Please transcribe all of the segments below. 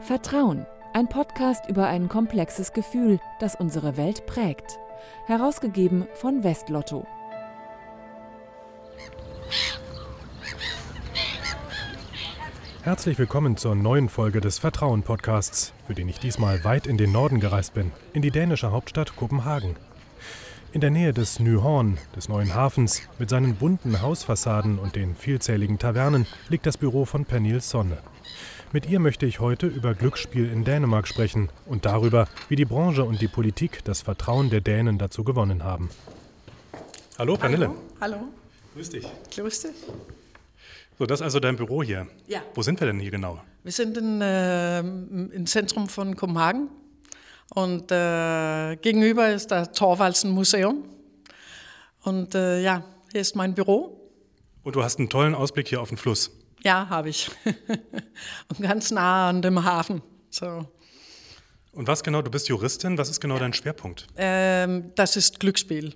Vertrauen, ein Podcast über ein komplexes Gefühl, das unsere Welt prägt. Herausgegeben von Westlotto. Herzlich willkommen zur neuen Folge des Vertrauen Podcasts, für den ich diesmal weit in den Norden gereist bin, in die dänische Hauptstadt Kopenhagen. In der Nähe des Nyhorn, des neuen Hafens, mit seinen bunten Hausfassaden und den vielzähligen Tavernen, liegt das Büro von Pernille Sonne. Mit ihr möchte ich heute über Glücksspiel in Dänemark sprechen und darüber, wie die Branche und die Politik das Vertrauen der Dänen dazu gewonnen haben. Hallo, Pernille. Hallo. Hallo. Grüß dich. Grüß dich. So, das ist also dein Büro hier. Ja. Wo sind wir denn hier genau? Wir sind in, äh, im Zentrum von Kopenhagen und äh, gegenüber ist das Torwaldsen Museum. Und äh, ja, hier ist mein Büro. Und du hast einen tollen Ausblick hier auf den Fluss. Ja, habe ich. und ganz nah an dem Hafen. So. Und was genau, du bist Juristin, was ist genau ja. dein Schwerpunkt? Ähm, das ist Glücksspiel,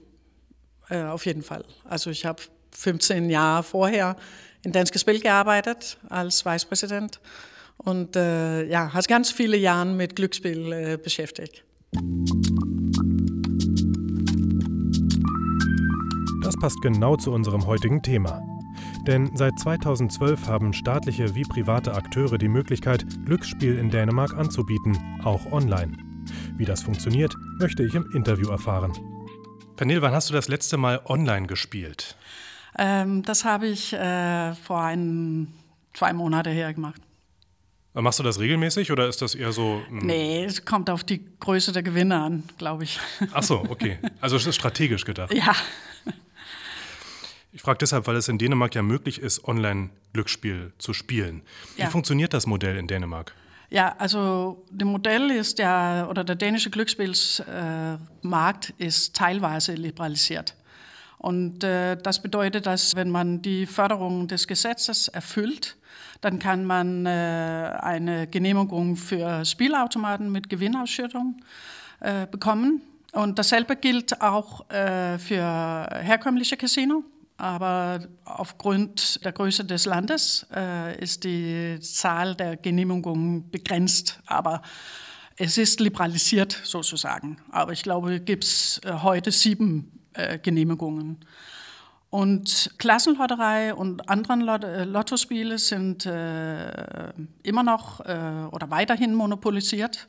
äh, auf jeden Fall. Also ich habe 15 Jahre vorher in Danske Spil gearbeitet als Vicepräsident und äh, ja, hat ganz viele Jahre mit Glücksspiel äh, beschäftigt. Das passt genau zu unserem heutigen Thema. Denn seit 2012 haben staatliche wie private Akteure die Möglichkeit, Glücksspiel in Dänemark anzubieten, auch online. Wie das funktioniert, möchte ich im Interview erfahren. Pernille, wann hast du das letzte Mal online gespielt? Ähm, das habe ich äh, vor ein, zwei Monaten her gemacht. Machst du das regelmäßig oder ist das eher so? Nee, es kommt auf die Größe der Gewinne an, glaube ich. Ach so, okay. Also es ist strategisch gedacht. Ja. Ich frage deshalb, weil es in Dänemark ja möglich ist, Online-Glücksspiel zu spielen. Wie ja. funktioniert das Modell in Dänemark? Ja, also das Modell ist ja, oder der dänische Glücksspielsmarkt äh, ist teilweise liberalisiert. Und äh, das bedeutet, dass wenn man die Förderung des Gesetzes erfüllt, dann kann man äh, eine Genehmigung für Spielautomaten mit Gewinnausschüttung äh, bekommen. Und dasselbe gilt auch äh, für herkömmliche Casino. Aber aufgrund der Größe des Landes äh, ist die Zahl der Genehmigungen begrenzt. Aber es ist liberalisiert sozusagen. Aber ich glaube, gibt es äh, heute sieben äh, Genehmigungen. Und Klassenlotterei und anderen Lot äh, Lottospiele sind äh, immer noch äh, oder weiterhin monopolisiert.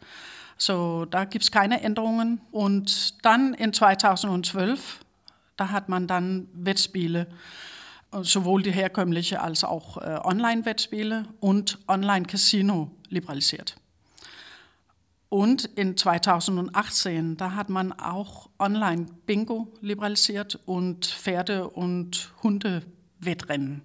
So, da gibt es keine Änderungen. Und dann in 2012, da hat man dann Wettspiele, sowohl die herkömmliche als auch äh, Online-Wettspiele und Online-Casino liberalisiert. Und in 2018, da hat man auch Online-Bingo liberalisiert und Pferde- und Hundewettrennen.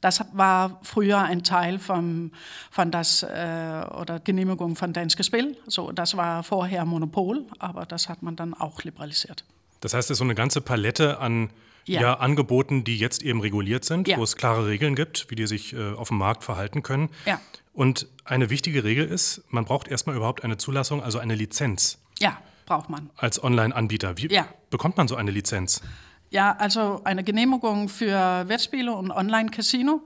Das war früher ein Teil vom, von das äh, oder Genehmigung von Danske Spiel. So, das war vorher Monopol, aber das hat man dann auch liberalisiert. Das heißt, es ist so eine ganze Palette an ja. ja. Angeboten, die jetzt eben reguliert sind, ja. wo es klare Regeln gibt, wie die sich äh, auf dem Markt verhalten können. Ja. Und eine wichtige Regel ist, man braucht erstmal überhaupt eine Zulassung, also eine Lizenz. Ja, braucht man. Als Online-Anbieter. Wie ja. bekommt man so eine Lizenz? Ja, also eine Genehmigung für Wettspiele und Online-Casino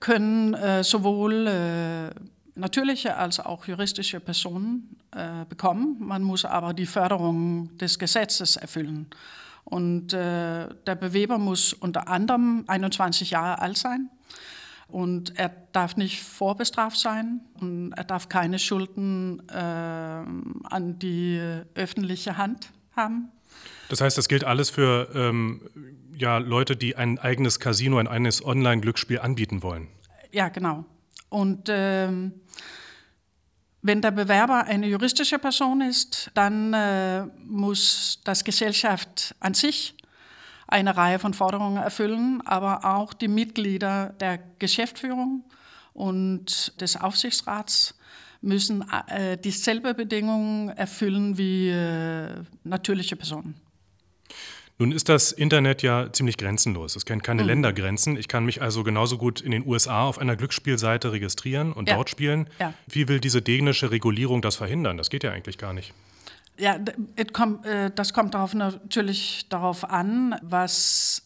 können äh, sowohl äh, natürliche als auch juristische Personen äh, bekommen. Man muss aber die Förderung des Gesetzes erfüllen. Und äh, der Bewerber muss unter anderem 21 Jahre alt sein und er darf nicht vorbestraft sein und er darf keine Schulden äh, an die öffentliche Hand haben. Das heißt, das gilt alles für ähm, ja, Leute, die ein eigenes Casino, ein eigenes Online-Glücksspiel anbieten wollen. Ja, genau. Und ähm, wenn der Bewerber eine juristische Person ist, dann äh, muss das Gesellschaft an sich eine Reihe von Forderungen erfüllen, aber auch die Mitglieder der Geschäftsführung und des Aufsichtsrats müssen äh, dieselbe Bedingungen erfüllen wie äh, natürliche Personen. Nun ist das Internet ja ziemlich grenzenlos. Es kennt keine mhm. Ländergrenzen. Ich kann mich also genauso gut in den USA auf einer Glücksspielseite registrieren und ja. dort spielen. Ja. Wie will diese dänische Regulierung das verhindern? Das geht ja eigentlich gar nicht. Ja, äh, das kommt darauf natürlich darauf an, was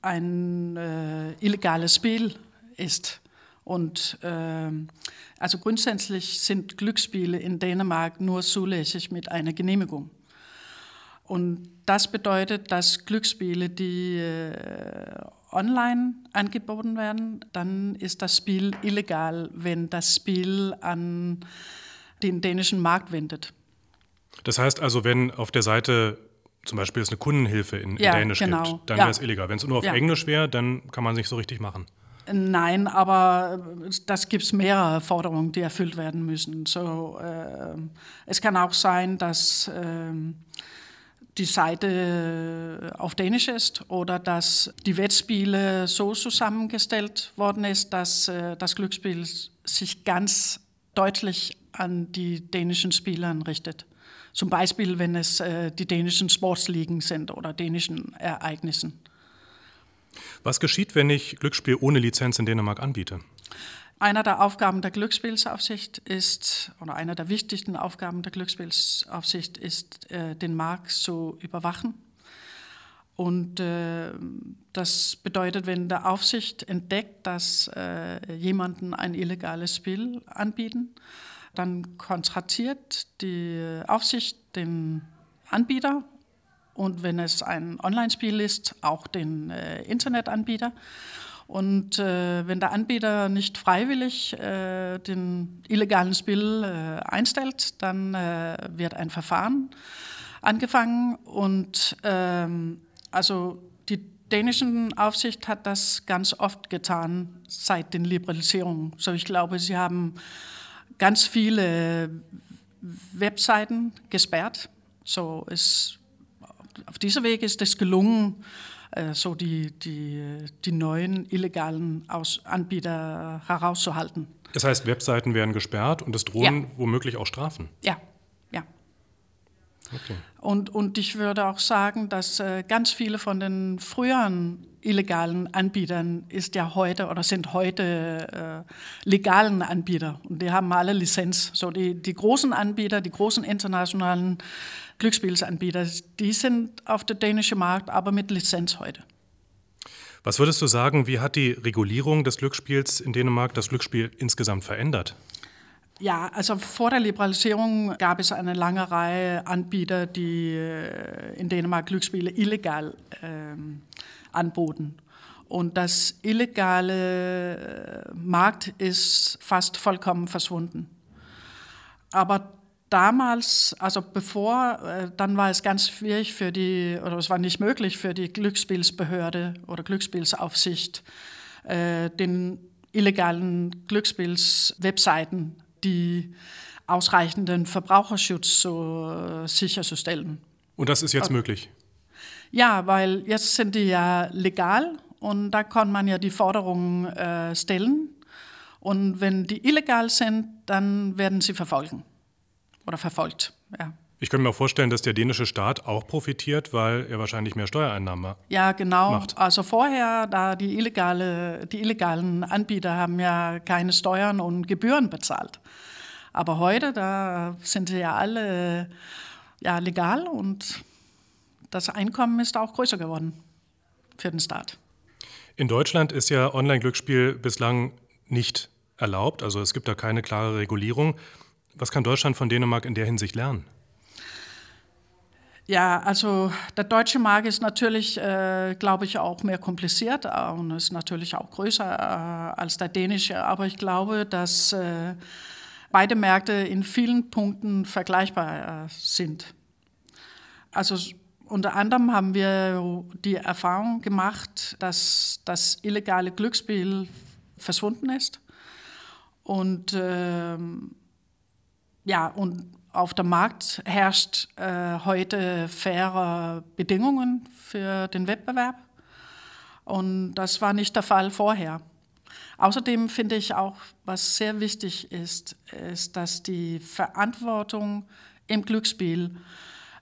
ein äh, illegales Spiel ist. Und äh, also grundsätzlich sind Glücksspiele in Dänemark nur zulässig mit einer Genehmigung. Und das bedeutet, dass Glücksspiele, die äh, online angeboten werden, dann ist das Spiel illegal, wenn das Spiel an den dänischen Markt wendet. Das heißt also, wenn auf der Seite zum Beispiel es eine Kundenhilfe in, ja, Dänisch genau. gibt, dann ja. wäre es illegal. Wenn es nur auf ja. Englisch wäre, dann kann man es nicht so richtig machen. Nein, aber das gibt es mehrere Forderungen, die erfüllt werden müssen. So, äh, es kann auch sein, dass äh, die Seite auf Dänisch ist oder dass die Wettspiele so zusammengestellt worden ist, dass äh, das Glücksspiel sich ganz deutlich an die dänischen Spieler richtet. Zum Beispiel, wenn es äh, die dänischen Sportsligen sind oder dänischen Ereignissen. Was geschieht, wenn ich Glücksspiel ohne Lizenz in Dänemark anbiete? Einer der Aufgaben der Glücksspielsaufsicht ist, oder einer der wichtigsten Aufgaben der Glücksspielsaufsicht ist, äh, den Markt zu überwachen. Und äh, das bedeutet, wenn der Aufsicht entdeckt, dass äh, jemanden ein illegales Spiel anbieten, dann kontratiert die Aufsicht den Anbieter und wenn es ein Online-Spiel ist, auch den äh, Internetanbieter. Und äh, wenn der Anbieter nicht freiwillig äh, den illegalen Spiel äh, einstellt, dann äh, wird ein Verfahren angefangen. Und ähm, also die dänische Aufsicht hat das ganz oft getan seit den Liberalisierungen. So ich glaube, sie haben ganz viele Webseiten gesperrt. So ist, auf diesem Weg ist es gelungen, so die, die, die neuen illegalen Aus Anbieter herauszuhalten. Das heißt, Webseiten werden gesperrt und es drohen ja. womöglich auch Strafen? Ja, ja. Okay. Und, und ich würde auch sagen, dass äh, ganz viele von den früheren illegalen Anbietern ist ja heute oder sind heute äh, legalen Anbieter und die haben alle Lizenz. So die, die großen Anbieter, die großen internationalen Glücksspielanbieter, die sind auf der dänischen Markt, aber mit Lizenz heute. Was würdest du sagen, wie hat die Regulierung des Glücksspiels in Dänemark das Glücksspiel insgesamt verändert? Ja, also vor der Liberalisierung gab es eine lange Reihe Anbieter, die in Dänemark Glücksspiele illegal äh, anboten. Und das illegale äh, Markt ist fast vollkommen verschwunden. Aber damals, also bevor, dann war es ganz schwierig für die, oder es war nicht möglich für die Glücksspielsbehörde oder Glücksspielsaufsicht, den illegalen Glücksspielswebseiten die ausreichenden Verbraucherschutz so äh, sicherzustellen. Und das ist jetzt möglich? Ja, weil jetzt sind die ja legal und da kann man ja die Forderungen äh, stellen. Und wenn die illegal sind, dann werden sie verfolgen oder verfolgt. Ja. Ich könnte mir auch vorstellen, dass der dänische Staat auch profitiert, weil er wahrscheinlich mehr Steuereinnahmen ja, genau. macht. Also vorher, da die, illegale, die illegalen Anbieter haben ja keine Steuern und Gebühren bezahlt. Aber heute, da sind sie ja alle ja, legal und das Einkommen ist auch größer geworden für den Staat. In Deutschland ist ja Online-Glücksspiel bislang nicht erlaubt, also es gibt da keine klare Regulierung. Was kann Deutschland von Dänemark in der Hinsicht lernen? Ja, also der deutsche Markt ist natürlich, äh, glaube ich, auch mehr kompliziert und ist natürlich auch größer äh, als der dänische. Aber ich glaube, dass äh, beide Märkte in vielen Punkten vergleichbar äh, sind. Also unter anderem haben wir die Erfahrung gemacht, dass das illegale Glücksspiel verschwunden ist und ähm, ja, und auf dem Markt herrscht äh, heute faire Bedingungen für den Wettbewerb. Und das war nicht der Fall vorher. Außerdem finde ich auch, was sehr wichtig ist, ist, dass die Verantwortung im Glücksspiel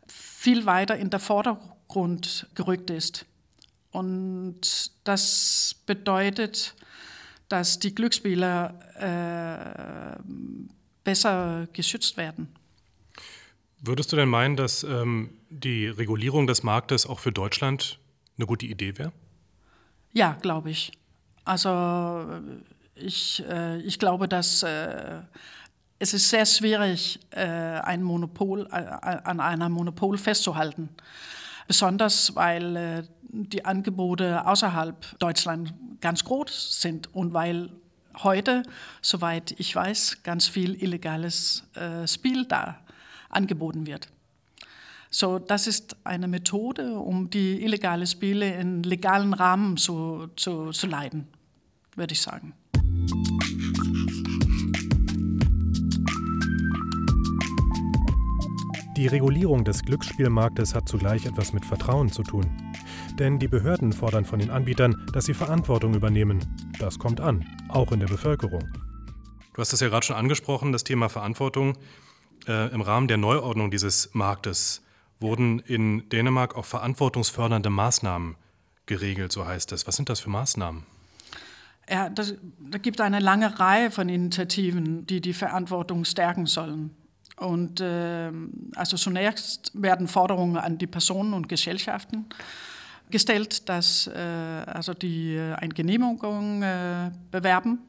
viel weiter in der Vordergrund gerückt ist. Und das bedeutet, dass die Glücksspieler äh, besser geschützt werden. Würdest du denn meinen, dass ähm, die Regulierung des Marktes auch für Deutschland eine gute Idee wäre? Ja, glaube ich. Also Ich, äh, ich glaube, dass äh, es ist sehr schwierig, äh, ein Monopol, äh, an einem Monopol festzuhalten. Besonders weil äh, die Angebote außerhalb Deutschland ganz groß sind und weil heute, soweit ich weiß, ganz viel illegales äh, Spiel da angeboten wird. So, das ist eine Methode, um die illegale Spiele in legalen Rahmen zu, zu, zu leiten, würde ich sagen. Die Regulierung des Glücksspielmarktes hat zugleich etwas mit Vertrauen zu tun. Denn die Behörden fordern von den Anbietern, dass sie Verantwortung übernehmen. Das kommt an, auch in der Bevölkerung. Du hast es ja gerade schon angesprochen, das Thema Verantwortung. Äh, Im Rahmen der Neuordnung dieses Marktes wurden in Dänemark auch verantwortungsfördernde Maßnahmen geregelt, so heißt es. Was sind das für Maßnahmen? Ja, das, da gibt eine lange Reihe von Initiativen, die die Verantwortung stärken sollen. Und äh, also zunächst werden Forderungen an die Personen und Gesellschaften gestellt, dass äh, also die äh, eine Genehmigung äh, bewerben.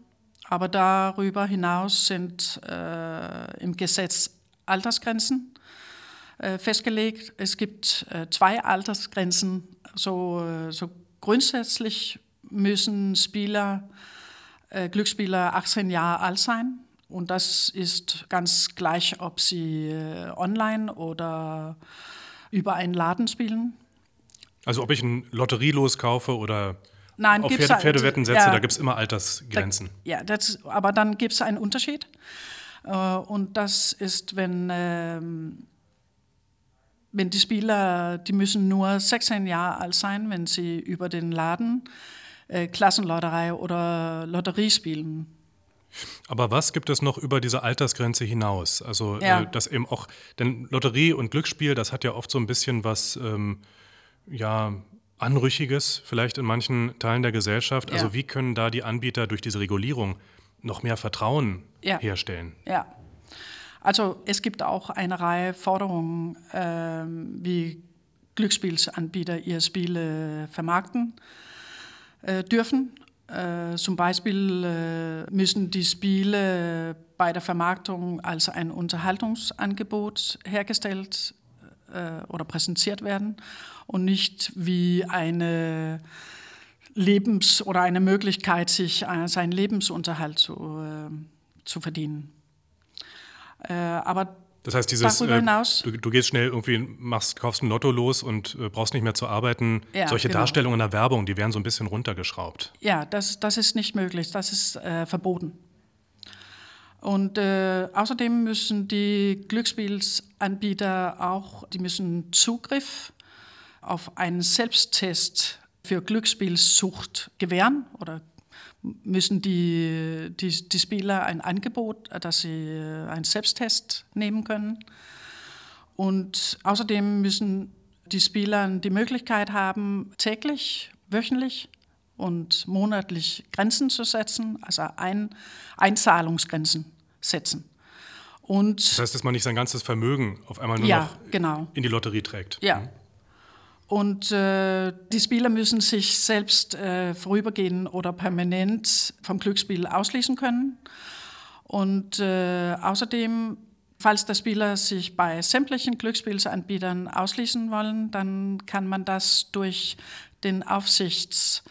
Aber darüber hinaus sind äh, im Gesetz Altersgrenzen äh, festgelegt. Es gibt äh, zwei Altersgrenzen. So, so grundsätzlich müssen Spieler, Glücksspieler 18 Jahre alt sein. Und das ist ganz gleich, ob sie online oder über einen Laden spielen. Also ob ich ein Lotterielos kaufe oder Nein, auf Pferde, Pferdewetten setze, ja, da gibt es immer Altersgrenzen. Da, ja, das, aber dann gibt es einen Unterschied. Und das ist, wenn, ähm, wenn die Spieler, die müssen nur 16 Jahre alt sein, wenn sie über den Laden äh, Klassenlotterei oder Lotterie spielen. Aber was gibt es noch über diese Altersgrenze hinaus? Also ja. äh, das eben auch, denn Lotterie und Glücksspiel, das hat ja oft so ein bisschen was ähm, ja, Anrüchiges, vielleicht in manchen Teilen der Gesellschaft. Also ja. Also wie können da die Anbieter durch diese Regulierung noch mehr Vertrauen ja. herstellen? Ja. Also es gibt auch eine Reihe Forderungen, äh, wie Glücksspielsanbieter ihre Spiele vermarkten äh, dürfen. Äh, zum Beispiel äh, müssen die Spiele bei der Vermarktung als ein Unterhaltungsangebot hergestellt äh, oder präsentiert werden und nicht wie eine Lebens- oder eine Möglichkeit, sich äh, seinen Lebensunterhalt zu, äh, zu verdienen. Äh, aber das heißt, dieses, darüber hinaus, äh, du, du, gehst schnell irgendwie, machst, kaufst ein Lotto los und äh, brauchst nicht mehr zu arbeiten. Ja, Solche genau. Darstellungen in der Werbung, die werden so ein bisschen runtergeschraubt. Ja, das, das ist nicht möglich, das ist äh, verboten. Und äh, außerdem müssen die Glücksspielanbieter auch, die müssen Zugriff auf einen Selbsttest für Glücksspielsucht gewähren oder müssen die, die, die Spieler ein Angebot, dass sie äh, einen Selbsttest nehmen können. Und außerdem müssen die Spieler die Möglichkeit haben, täglich, wöchentlich und monatlich Grenzen zu setzen, also ein, Einzahlungsgrenzen setzen. Und das heißt, dass man nicht sein ganzes Vermögen auf einmal nur ja, noch genau. in die Lotterie trägt. Ja. Mhm. Und äh, die Spieler müssen sich selbst äh, vorübergehend oder permanent vom Glücksspiel ausschließen können. Und äh, außerdem, falls der Spieler sich bei sämtlichen Glücksspielsanbietern ausschließen wollen, dann kann man das durch den Aufsichts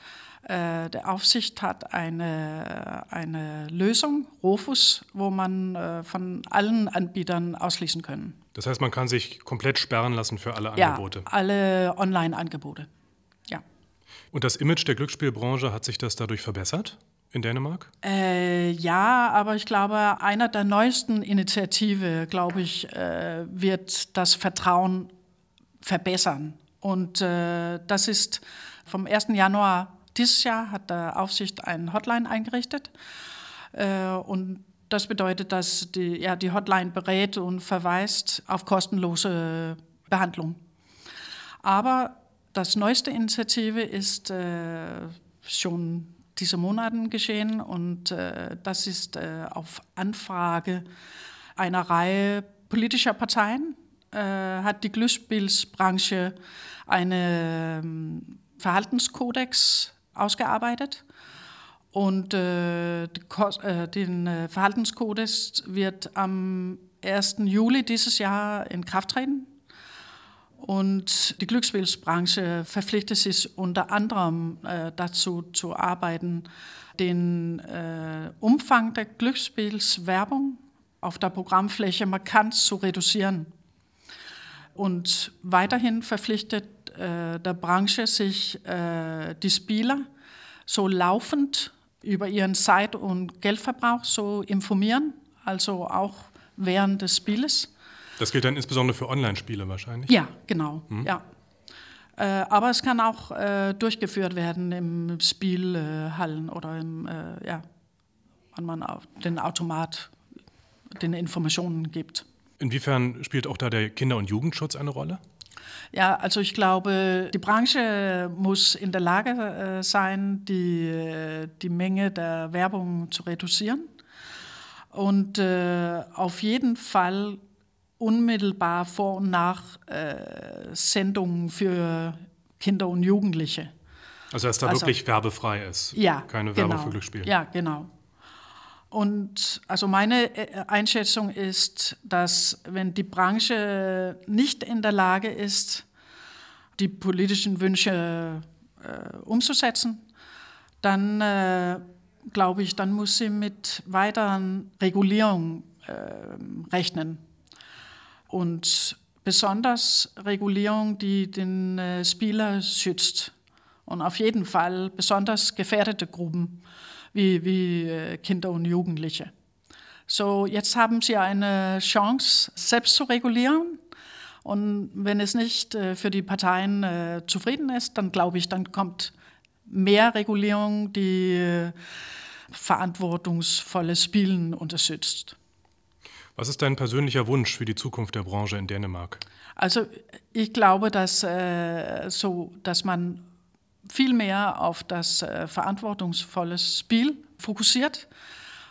äh, der Aufsicht hat eine, eine Lösung, Rofus, wo man äh, von allen Anbietern ausschließen können. Das heißt, man kann sich komplett sperren lassen für alle Angebote? Ja, alle Online-Angebote. Ja. Und das Image der Glücksspielbranche, hat sich das dadurch verbessert? in Dänemark? Äh, ja, aber ich glaube, einer der neuesten Initiativen, glaube ich, äh, wird das Vertrauen verbessern. Und äh, das ist vom 1. Januar dieses Jahr hat der Aufsicht eine Hotline eingerichtet. Äh, und das bedeutet, dass die, ja, die Hotline berät und verweist auf kostenlose Behandlung. Aber das neueste Initiative ist äh, schon diese Monaten geschehen und äh, das ist äh, auf Anfrage einer Reihe politischer Parteien äh, hat die Glücksspielsbranche einen ähm, Verhaltenskodex ausgearbeitet. Und äh, den Verhaltenskodex wird am 1. Juli dieses Jahr in Kraft treten. Und die Glücksspielsbranche verpflichtet sich unter anderem äh, dazu zu arbeiten, den äh, Umfang der Glücksspielswerbung auf der Programmfläche markant zu reduzieren. Und weiterhin verpflichtet äh, der Branche sich äh, die Spieler so laufend über ihren Zeit- und Geldverbrauch zu informieren, also auch während des Spieles das gilt dann insbesondere für Online-Spiele wahrscheinlich? Ja, genau. Hm? Ja. Äh, aber es kann auch äh, durchgeführt werden im Spielhallen oder im, äh, ja, wenn man den Automat den Informationen gibt. Inwiefern spielt auch da der Kinder- und Jugendschutz eine Rolle? Ja, also ich glaube, die Branche muss in der Lage äh, sein, die, äh, die Menge der Werbung zu reduzieren. Und äh, auf jeden Fall unmittelbar vor und nach äh, Sendungen für Kinder und Jugendliche. Also dass da also, wirklich werbefrei ist, ja, keine Werbung genau, für Glücksspiel. Ja, genau. Und also meine äh, Einschätzung ist, dass wenn die Branche nicht in der Lage ist, die politischen Wünsche äh, umzusetzen, dann äh, glaube ich, dann muss sie mit weiteren Regulierungen äh, rechnen und besonders Regulierung, die den äh, Spieler schützt. Und auf jeden Fall besonders gefährdete Gruppen wie, wie äh, Kinder und Jugendliche. So, jetzt haben sie eine Chance, selbst zu regulieren. Und wenn es nicht äh, für die Parteien äh, zufrieden ist, dann glaube ich, dann kommt mehr Regulierung, die verantwortungsvolles Spielen unterstützt. Was ist dein persönlicher Wunsch für die Zukunft der Branche in Dänemark? Also ich glaube, dass, äh, so, dass man viel mehr auf das äh, verantwortungsvolle Spiel fokussiert,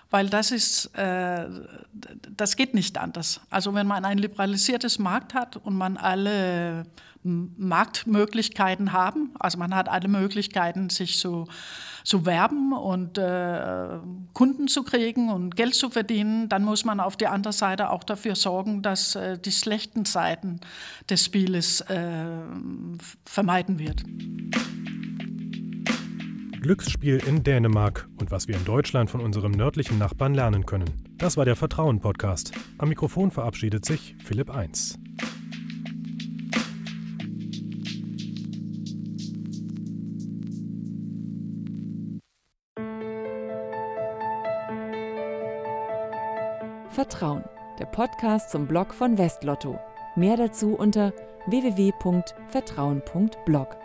weil das ist, äh, das geht nicht anders. Also wenn man ein liberalisiertes Markt hat und man alle Marktmöglichkeiten haben, also man hat alle Möglichkeiten, sich zu zu werben und äh, Kunden zu kriegen und Geld zu verdienen, dann muss man auf der anderen Seite auch dafür sorgen, dass äh, die schlechten Seiten des Spieles äh, vermeiden wird. Glücksspiel in Dänemark und was wir in Deutschland von unserem nördlichen Nachbarn lernen können. Das war der Vertrauen-Podcast. Am Mikrofon verabschiedet sich Philipp Eins. Vertrauen, der Podcast zum Blog von Westlotto. Mehr dazu unter www.vertrauen.blog.